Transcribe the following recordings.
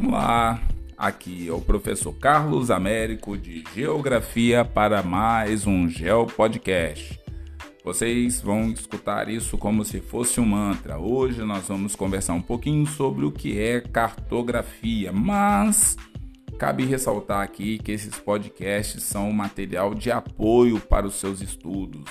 Vamos lá. Aqui é o professor Carlos Américo de Geografia para mais um Geo Podcast. Vocês vão escutar isso como se fosse um mantra. Hoje nós vamos conversar um pouquinho sobre o que é cartografia, mas cabe ressaltar aqui que esses podcasts são um material de apoio para os seus estudos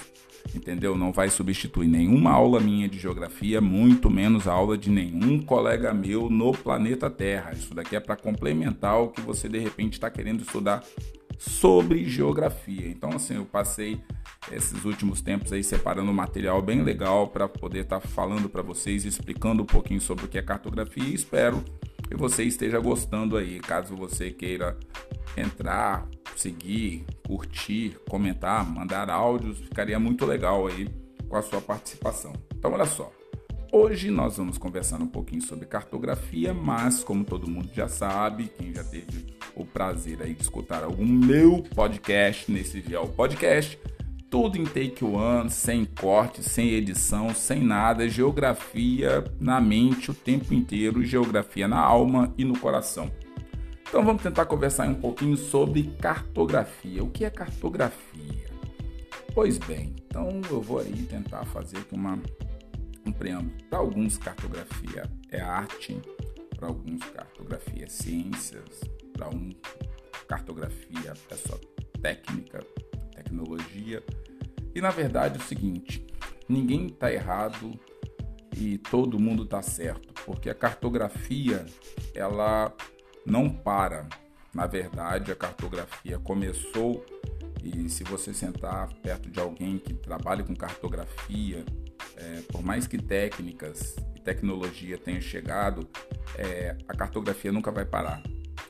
entendeu? Não vai substituir nenhuma aula minha de geografia, muito menos a aula de nenhum colega meu no planeta Terra. Isso daqui é para complementar o que você de repente está querendo estudar sobre geografia. Então, assim, eu passei esses últimos tempos aí separando material bem legal para poder estar tá falando para vocês, explicando um pouquinho sobre o que é cartografia e espero que você esteja gostando aí. Caso você queira entrar, seguir, curtir, comentar, mandar áudios, ficaria muito legal aí com a sua participação. Então, olha só. Hoje nós vamos conversar um pouquinho sobre cartografia, mas como todo mundo já sabe, quem já teve o prazer aí de escutar algum meu podcast nesse Vial Podcast, tudo em take one, sem corte, sem edição, sem nada, geografia na mente o tempo inteiro, geografia na alma e no coração. Então vamos tentar conversar um pouquinho sobre cartografia. O que é cartografia? Pois bem, então eu vou aí tentar fazer uma, um preâmbulo. Para alguns, cartografia é arte, para alguns, cartografia é ciências, para um, cartografia é só técnica, tecnologia. E na verdade é o seguinte: ninguém está errado e todo mundo está certo, porque a cartografia ela não para. Na verdade, a cartografia começou e se você sentar perto de alguém que trabalha com cartografia, é, por mais que técnicas e tecnologia tenham chegado, é, a cartografia nunca vai parar.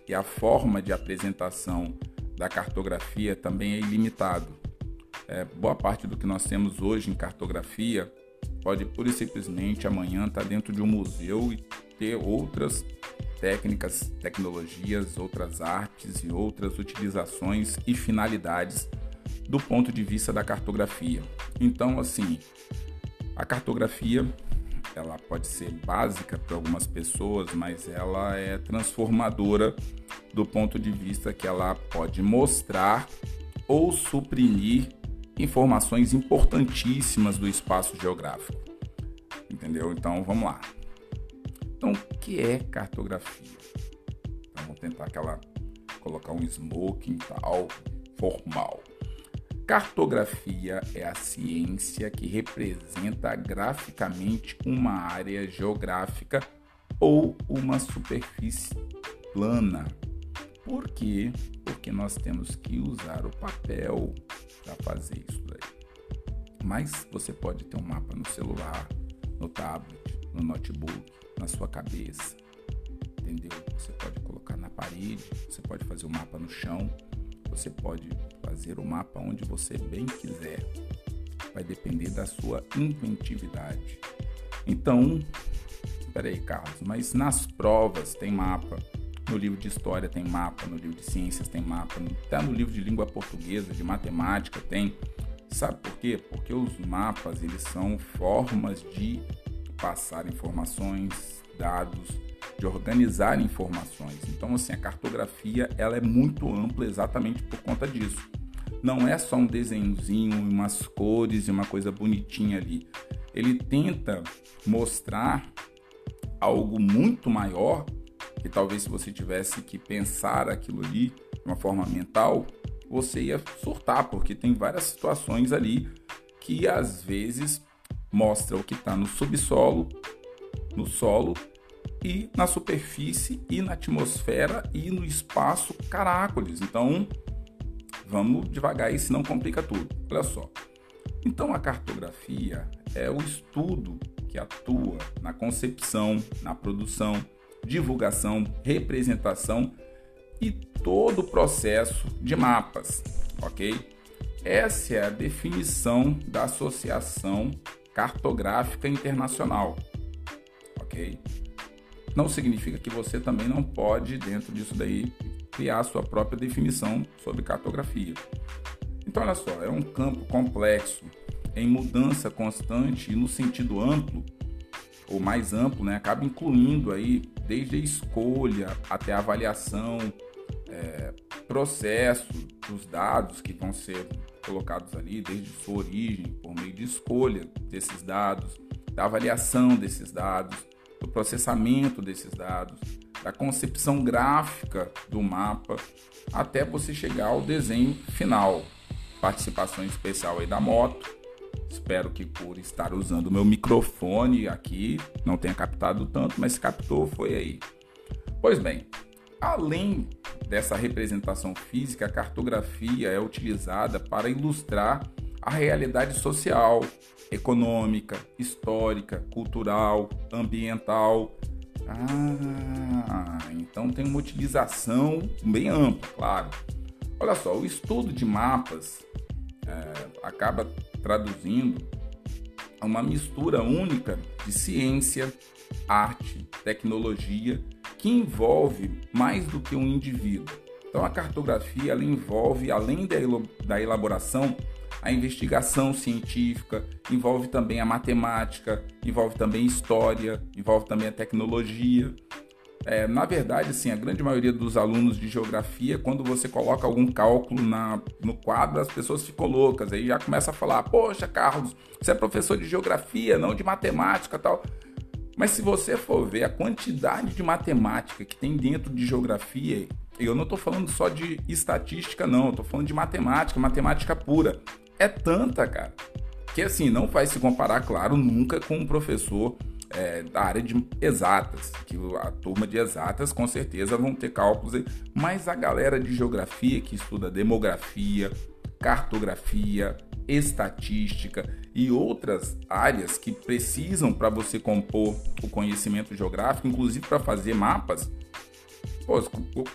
E a forma de apresentação da cartografia também é ilimitado. É, boa parte do que nós temos hoje em cartografia pode pura e simplesmente amanhã estar tá dentro de um museu e ter outras técnicas, tecnologias, outras artes e outras utilizações e finalidades do ponto de vista da cartografia. Então, assim, a cartografia ela pode ser básica para algumas pessoas, mas ela é transformadora do ponto de vista que ela pode mostrar ou suprimir informações importantíssimas do espaço geográfico. Entendeu? Então, vamos lá. Então, o que é cartografia? Então, tentar aquela colocar um smoking tal formal. Cartografia é a ciência que representa graficamente uma área geográfica ou uma superfície plana. Por quê? Porque nós temos que usar o papel para fazer isso daí. Mas você pode ter um mapa no celular, no tablet, no notebook, na sua cabeça. Entendeu? Você pode colocar na parede, você pode fazer o um mapa no chão, você pode fazer o mapa onde você bem quiser. Vai depender da sua inventividade. Então, peraí, Carlos, mas nas provas tem mapa, no livro de história tem mapa, no livro de ciências tem mapa, até no livro de língua portuguesa, de matemática tem. Sabe por quê? Porque os mapas eles são formas de passar informações, dados, de organizar informações. Então, assim, a cartografia ela é muito ampla exatamente por conta disso. Não é só um desenhozinho, umas cores e uma coisa bonitinha ali. Ele tenta mostrar algo muito maior que talvez se você tivesse que pensar aquilo ali de uma forma mental, você ia surtar, porque tem várias situações ali que às vezes mostra o que está no subsolo, no solo e na superfície e na atmosfera e no espaço Caracoles. Então, vamos devagar aí, senão complica tudo. Olha só. Então, a cartografia é o estudo que atua na concepção, na produção, divulgação, representação e todo o processo de mapas, ok? Essa é a definição da Associação cartográfica internacional, ok? Não significa que você também não pode, dentro disso daí, criar a sua própria definição sobre cartografia. Então, olha só, é um campo complexo, em mudança constante e no sentido amplo, ou mais amplo, né, acaba incluindo aí desde a escolha até a avaliação, é, processo dos dados que vão ser colocados ali, desde sua origem, por meio de escolha desses dados, da avaliação desses dados, do processamento desses dados, da concepção gráfica do mapa, até você chegar ao desenho final. Participação especial aí da moto. Espero que por estar usando o meu microfone aqui não tenha captado tanto, mas captou foi aí. Pois bem, além dessa representação física, a cartografia é utilizada para ilustrar a realidade social, econômica, histórica, cultural, ambiental. Ah, então tem uma utilização bem ampla, claro. Olha só, o estudo de mapas é, acaba traduzindo uma mistura única de ciência, arte, tecnologia que envolve mais do que um indivíduo. Então a cartografia ela envolve, além da elaboração, a investigação científica, envolve também a matemática, envolve também história, envolve também a tecnologia. É, na verdade, assim, a grande maioria dos alunos de geografia, quando você coloca algum cálculo na, no quadro, as pessoas ficam loucas. Aí já começa a falar: Poxa, Carlos, você é professor de geografia, não de matemática tal. Mas se você for ver a quantidade de matemática que tem dentro de geografia, eu não estou falando só de estatística, não, estou falando de matemática, matemática pura. É tanta, cara, que assim, não vai se comparar, claro, nunca com um professor é, da área de exatas, que a turma de exatas com certeza vão ter cálculos, aí, mas a galera de geografia que estuda demografia, cartografia, estatística e outras áreas que precisam para você compor o conhecimento geográfico, inclusive para fazer mapas. Pô,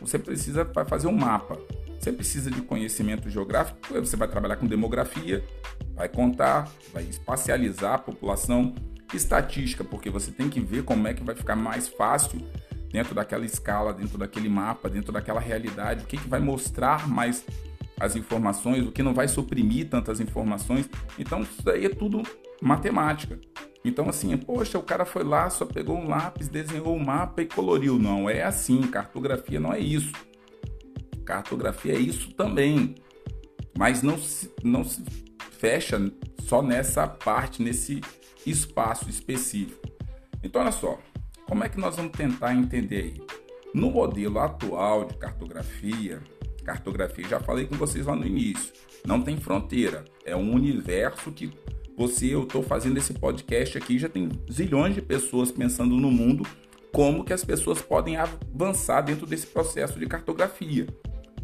você precisa para fazer um mapa. Você precisa de conhecimento geográfico, você vai trabalhar com demografia, vai contar, vai espacializar a população, estatística, porque você tem que ver como é que vai ficar mais fácil dentro daquela escala, dentro daquele mapa, dentro daquela realidade, o que, que vai mostrar mais as informações, o que não vai suprimir tantas informações. Então, isso daí é tudo matemática. Então, assim, poxa, o cara foi lá, só pegou um lápis, desenhou o um mapa e coloriu. Não é assim. Cartografia não é isso. Cartografia é isso também. Mas não se, não se fecha só nessa parte, nesse espaço específico. Então, olha só, como é que nós vamos tentar entender aí? No modelo atual de cartografia, Cartografia, já falei com vocês lá no início, não tem fronteira. É um universo que você, eu estou fazendo esse podcast aqui, já tem zilhões de pessoas pensando no mundo como que as pessoas podem avançar dentro desse processo de cartografia.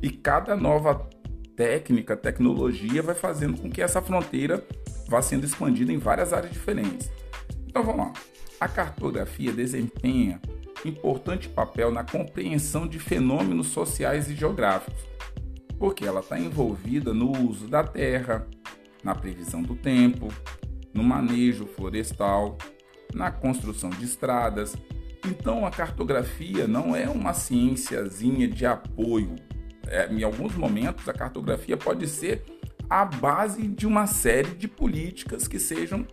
E cada nova técnica, tecnologia vai fazendo com que essa fronteira vá sendo expandida em várias áreas diferentes. Então vamos lá. A cartografia desempenha importante papel na compreensão de fenômenos sociais e geográficos, porque ela está envolvida no uso da terra, na previsão do tempo, no manejo florestal, na construção de estradas. Então, a cartografia não é uma ciênciazinha de apoio. É, em alguns momentos, a cartografia pode ser a base de uma série de políticas que sejam,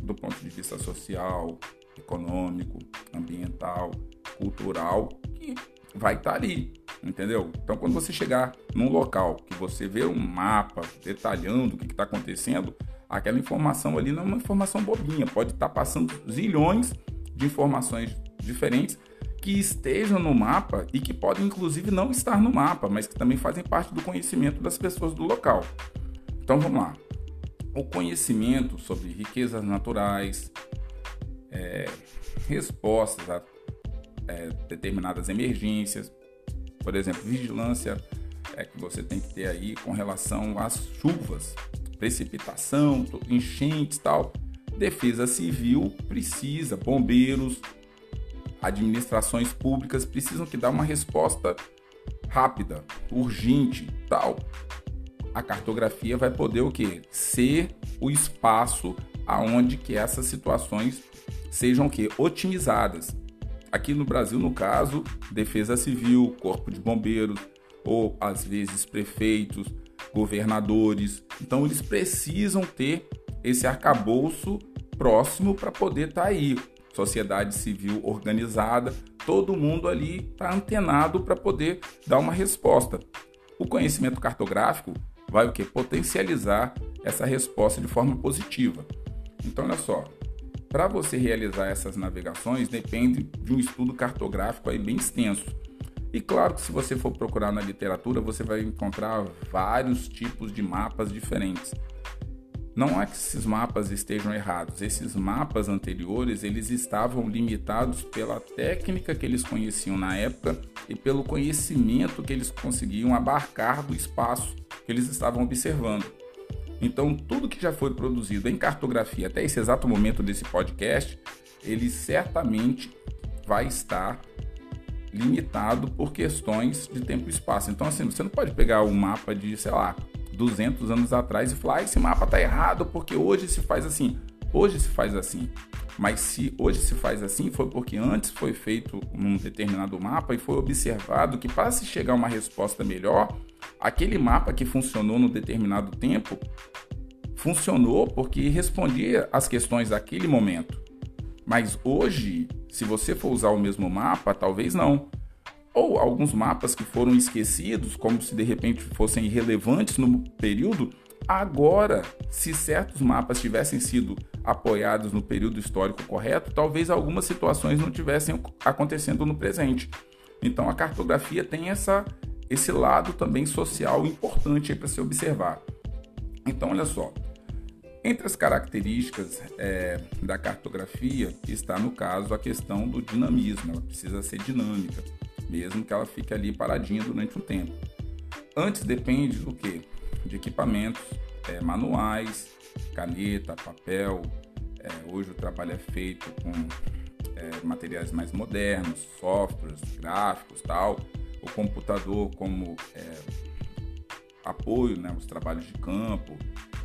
do ponto de vista social, econômico, ambiental, cultural, que vai estar tá ali, entendeu? Então, quando você chegar num local que você vê um mapa detalhando o que está acontecendo, aquela informação ali não é uma informação bobinha, pode estar tá passando zilhões de informações diferentes que estejam no mapa e que podem inclusive não estar no mapa, mas que também fazem parte do conhecimento das pessoas do local. Então vamos lá. O conhecimento sobre riquezas naturais, é, respostas a é, determinadas emergências, por exemplo, vigilância é, que você tem que ter aí com relação às chuvas, precipitação, enchentes tal. Defesa civil precisa, bombeiros, administrações públicas precisam que dar uma resposta rápida, urgente, tal. A cartografia vai poder o que? Ser o espaço aonde que essas situações sejam que otimizadas. Aqui no Brasil, no caso, Defesa Civil, Corpo de Bombeiros, ou às vezes prefeitos, governadores. Então, eles precisam ter esse arcabouço próximo para poder estar tá aí. sociedade civil organizada, todo mundo ali está antenado para poder dar uma resposta. O conhecimento cartográfico vai o que? Potencializar essa resposta de forma positiva. Então, olha só, para você realizar essas navegações depende de um estudo cartográfico aí bem extenso. E claro que se você for procurar na literatura, você vai encontrar vários tipos de mapas diferentes. Não é que esses mapas estejam errados. Esses mapas anteriores, eles estavam limitados pela técnica que eles conheciam na época e pelo conhecimento que eles conseguiam abarcar do espaço que eles estavam observando. Então, tudo que já foi produzido em cartografia até esse exato momento desse podcast, ele certamente vai estar limitado por questões de tempo e espaço. Então, assim, você não pode pegar um mapa de, sei lá, 200 anos atrás e falar: ah, esse mapa está errado porque hoje se faz assim. Hoje se faz assim. Mas se hoje se faz assim, foi porque antes foi feito um determinado mapa e foi observado que para se chegar a uma resposta melhor, aquele mapa que funcionou no determinado tempo funcionou porque respondia às questões daquele momento. Mas hoje, se você for usar o mesmo mapa, talvez não ou alguns mapas que foram esquecidos, como se de repente fossem irrelevantes no período, agora, se certos mapas tivessem sido apoiados no período histórico correto, talvez algumas situações não tivessem acontecendo no presente. Então a cartografia tem essa, esse lado também social importante para se observar. Então, olha só, entre as características é, da cartografia está, no caso, a questão do dinamismo, ela precisa ser dinâmica mesmo que ela fique ali paradinha durante um tempo. Antes depende do que? De equipamentos é, manuais, caneta, papel. É, hoje o trabalho é feito com é, materiais mais modernos, softwares, gráficos, tal. O computador como é, apoio, né, os trabalhos de campo.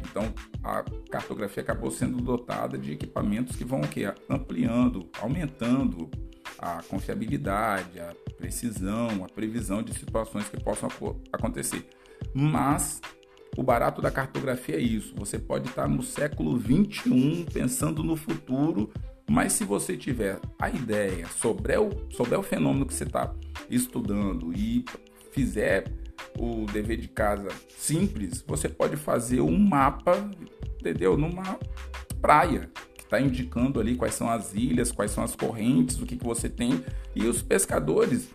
Então a cartografia acabou sendo dotada de equipamentos que vão ampliando, aumentando a confiabilidade, a precisão, a previsão de situações que possam acontecer. Mas o barato da cartografia é isso. Você pode estar no século 21 pensando no futuro, mas se você tiver a ideia sobre o, sobre o fenômeno que você está estudando e fizer o dever de casa simples, você pode fazer um mapa, entendeu? Numa praia está indicando ali quais são as ilhas, quais são as correntes, o que, que você tem. E os pescadores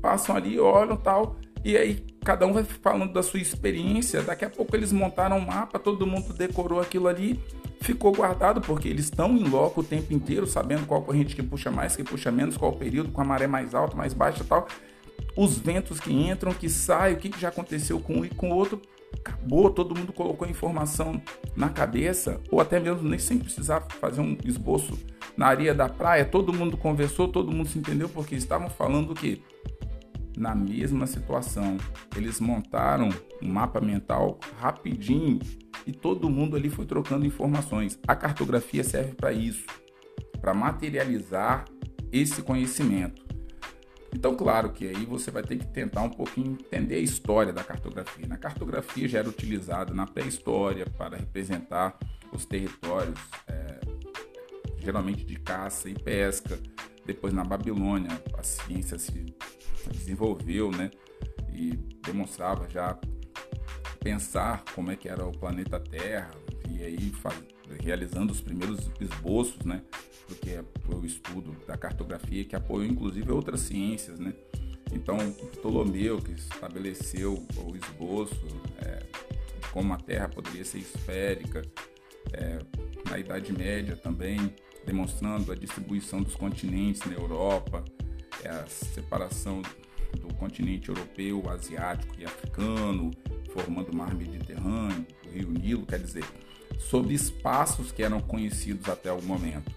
passam ali, olham tal, e aí cada um vai falando da sua experiência. Daqui a pouco eles montaram um mapa, todo mundo decorou aquilo ali, ficou guardado, porque eles estão em loco o tempo inteiro, sabendo qual corrente que puxa mais, que puxa menos, qual período, com a maré mais alta, mais baixa tal. Os ventos que entram, que saem, o que, que já aconteceu com um e com o outro, acabou, todo mundo colocou a informação na cabeça, ou até mesmo nem sem precisar fazer um esboço na areia da praia, todo mundo conversou, todo mundo se entendeu, porque estavam falando que na mesma situação. Eles montaram um mapa mental rapidinho e todo mundo ali foi trocando informações. A cartografia serve para isso, para materializar esse conhecimento. Então, claro que aí você vai ter que tentar um pouquinho entender a história da cartografia. Na cartografia já era utilizada na pré-história para representar os territórios, é, geralmente de caça e pesca. Depois, na Babilônia, a ciência se desenvolveu, né? E demonstrava já pensar como é que era o planeta Terra e aí realizando os primeiros esboços, né? do que é o estudo da cartografia, que apoiou inclusive outras ciências, né? Então, Ptolomeu, que estabeleceu o esboço é, como a Terra poderia ser esférica, é, na Idade Média também, demonstrando a distribuição dos continentes na Europa, é, a separação do continente europeu, asiático e africano, formando o mar Mediterrâneo, o rio Nilo, quer dizer, sobre espaços que eram conhecidos até o momento.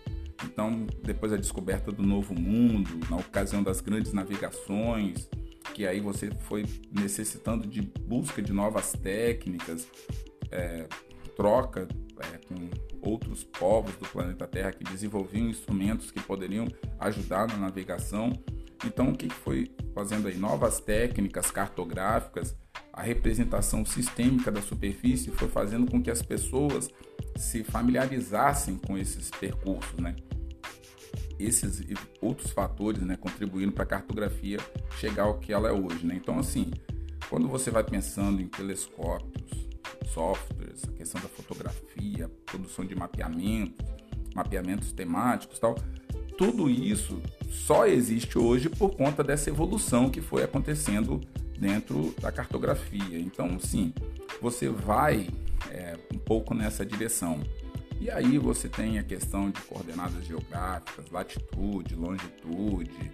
Então, depois da descoberta do Novo Mundo, na ocasião das grandes navegações, que aí você foi necessitando de busca de novas técnicas, é, troca é, com outros povos do planeta Terra que desenvolviam instrumentos que poderiam ajudar na navegação. Então, o que foi fazendo aí? Novas técnicas cartográficas, a representação sistêmica da superfície foi fazendo com que as pessoas se familiarizassem com esses percursos, né? esses outros fatores, né, contribuindo para a cartografia chegar ao que ela é hoje, né? Então, assim, quando você vai pensando em telescópios, softwares, a questão da fotografia, produção de mapeamentos, mapeamentos temáticos, tal, tudo isso só existe hoje por conta dessa evolução que foi acontecendo dentro da cartografia. Então, sim, você vai é, um pouco nessa direção. E aí você tem a questão de coordenadas geográficas, latitude, longitude,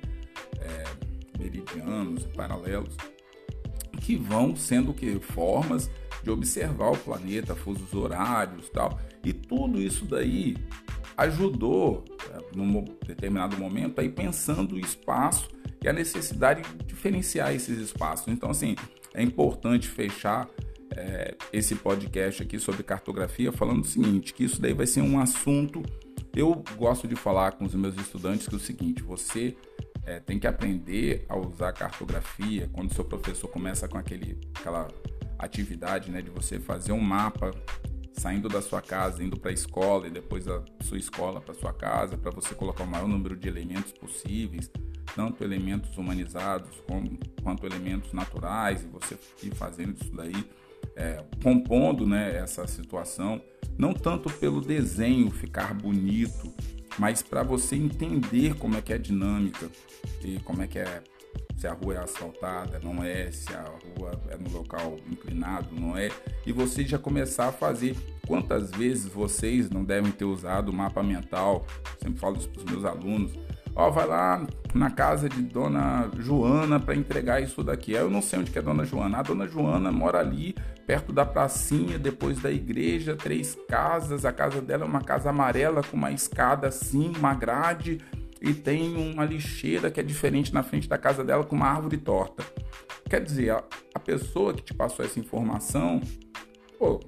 é, meridianos e paralelos, que vão sendo que formas de observar o planeta, fusos horários, tal. E tudo isso daí ajudou, é, num determinado momento, aí pensando o espaço e a necessidade de diferenciar esses espaços. Então, assim, é importante fechar é, esse podcast aqui sobre cartografia falando o seguinte, que isso daí vai ser um assunto. Eu gosto de falar com os meus estudantes que é o seguinte: você é, tem que aprender a usar cartografia quando seu professor começa com aquele, aquela atividade né, de você fazer um mapa saindo da sua casa, indo para a escola e depois da sua escola para sua casa, para você colocar o maior número de elementos possíveis, tanto elementos humanizados como, quanto elementos naturais, e você ir fazendo isso daí é, compondo né, essa situação, não tanto pelo desenho ficar bonito, mas para você entender como é que é a dinâmica e como é que é se a rua é asfaltada, não é, se a rua é no local inclinado, não é, e você já começar a fazer. Quantas vezes vocês não devem ter usado o mapa mental? Sempre falo isso para os meus alunos ó, vai lá na casa de Dona Joana para entregar isso daqui. Eu não sei onde que é Dona Joana. A Dona Joana mora ali, perto da pracinha, depois da igreja, três casas. A casa dela é uma casa amarela com uma escada assim, uma grade e tem uma lixeira que é diferente na frente da casa dela com uma árvore torta. Quer dizer, a, a pessoa que te passou essa informação, pô,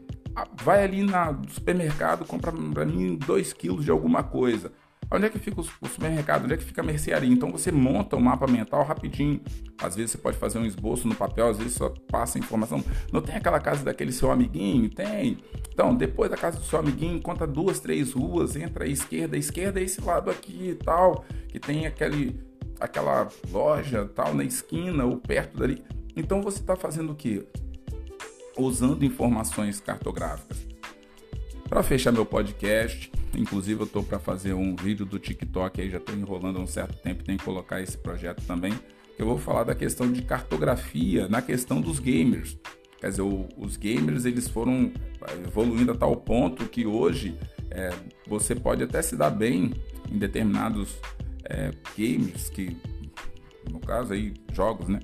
vai ali na, no supermercado, compra para mim dois quilos de alguma coisa. Onde é que fica o supermercado? Onde é que fica a mercearia? Então você monta um mapa mental rapidinho. Às vezes você pode fazer um esboço no papel, às vezes só passa informação. Não tem aquela casa daquele seu amiguinho? Tem. Então, depois da casa do seu amiguinho, conta duas, três ruas, entra à esquerda. A esquerda é esse lado aqui e tal, que tem aquele, aquela loja tal na esquina ou perto dali. Então você está fazendo o quê? Usando informações cartográficas. Para fechar meu podcast, Inclusive eu estou para fazer um vídeo do TikTok aí, já estou enrolando há um certo tempo, tem que colocar esse projeto também. Eu vou falar da questão de cartografia na questão dos gamers. Quer dizer, o, os gamers eles foram evoluindo a tal ponto que hoje é, você pode até se dar bem em determinados é, games que, no caso aí, jogos, né?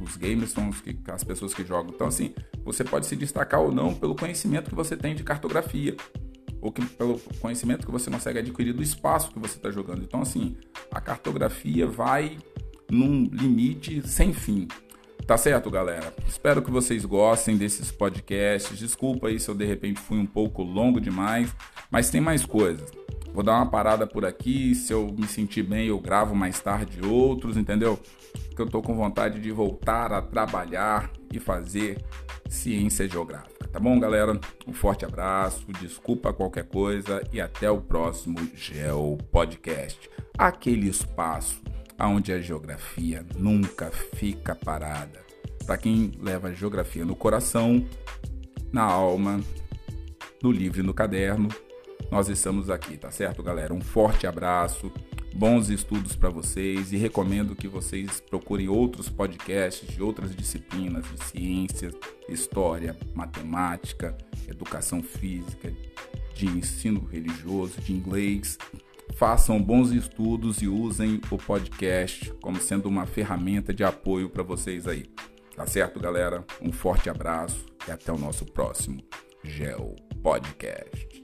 Os gamers são os que, as pessoas que jogam. Então, assim, você pode se destacar ou não pelo conhecimento que você tem de cartografia ou que, pelo conhecimento que você consegue adquirir do espaço que você está jogando. Então, assim, a cartografia vai num limite sem fim. Tá certo, galera? Espero que vocês gostem desses podcasts. Desculpa aí se eu de repente fui um pouco longo demais, mas tem mais coisas. Vou dar uma parada por aqui. Se eu me sentir bem, eu gravo mais tarde outros, entendeu? Porque eu tô com vontade de voltar a trabalhar e fazer ciência geográfica. Tá bom, galera? Um forte abraço, desculpa qualquer coisa e até o próximo Geo Podcast. Aquele espaço onde a geografia nunca fica parada. Para quem leva a geografia no coração, na alma, no livro e no caderno, nós estamos aqui, tá certo, galera? Um forte abraço bons estudos para vocês e recomendo que vocês procurem outros podcasts de outras disciplinas de ciência, história, matemática, educação física, de ensino religioso, de inglês. Façam bons estudos e usem o podcast como sendo uma ferramenta de apoio para vocês aí. Tá certo, galera? Um forte abraço e até o nosso próximo Geo Podcast.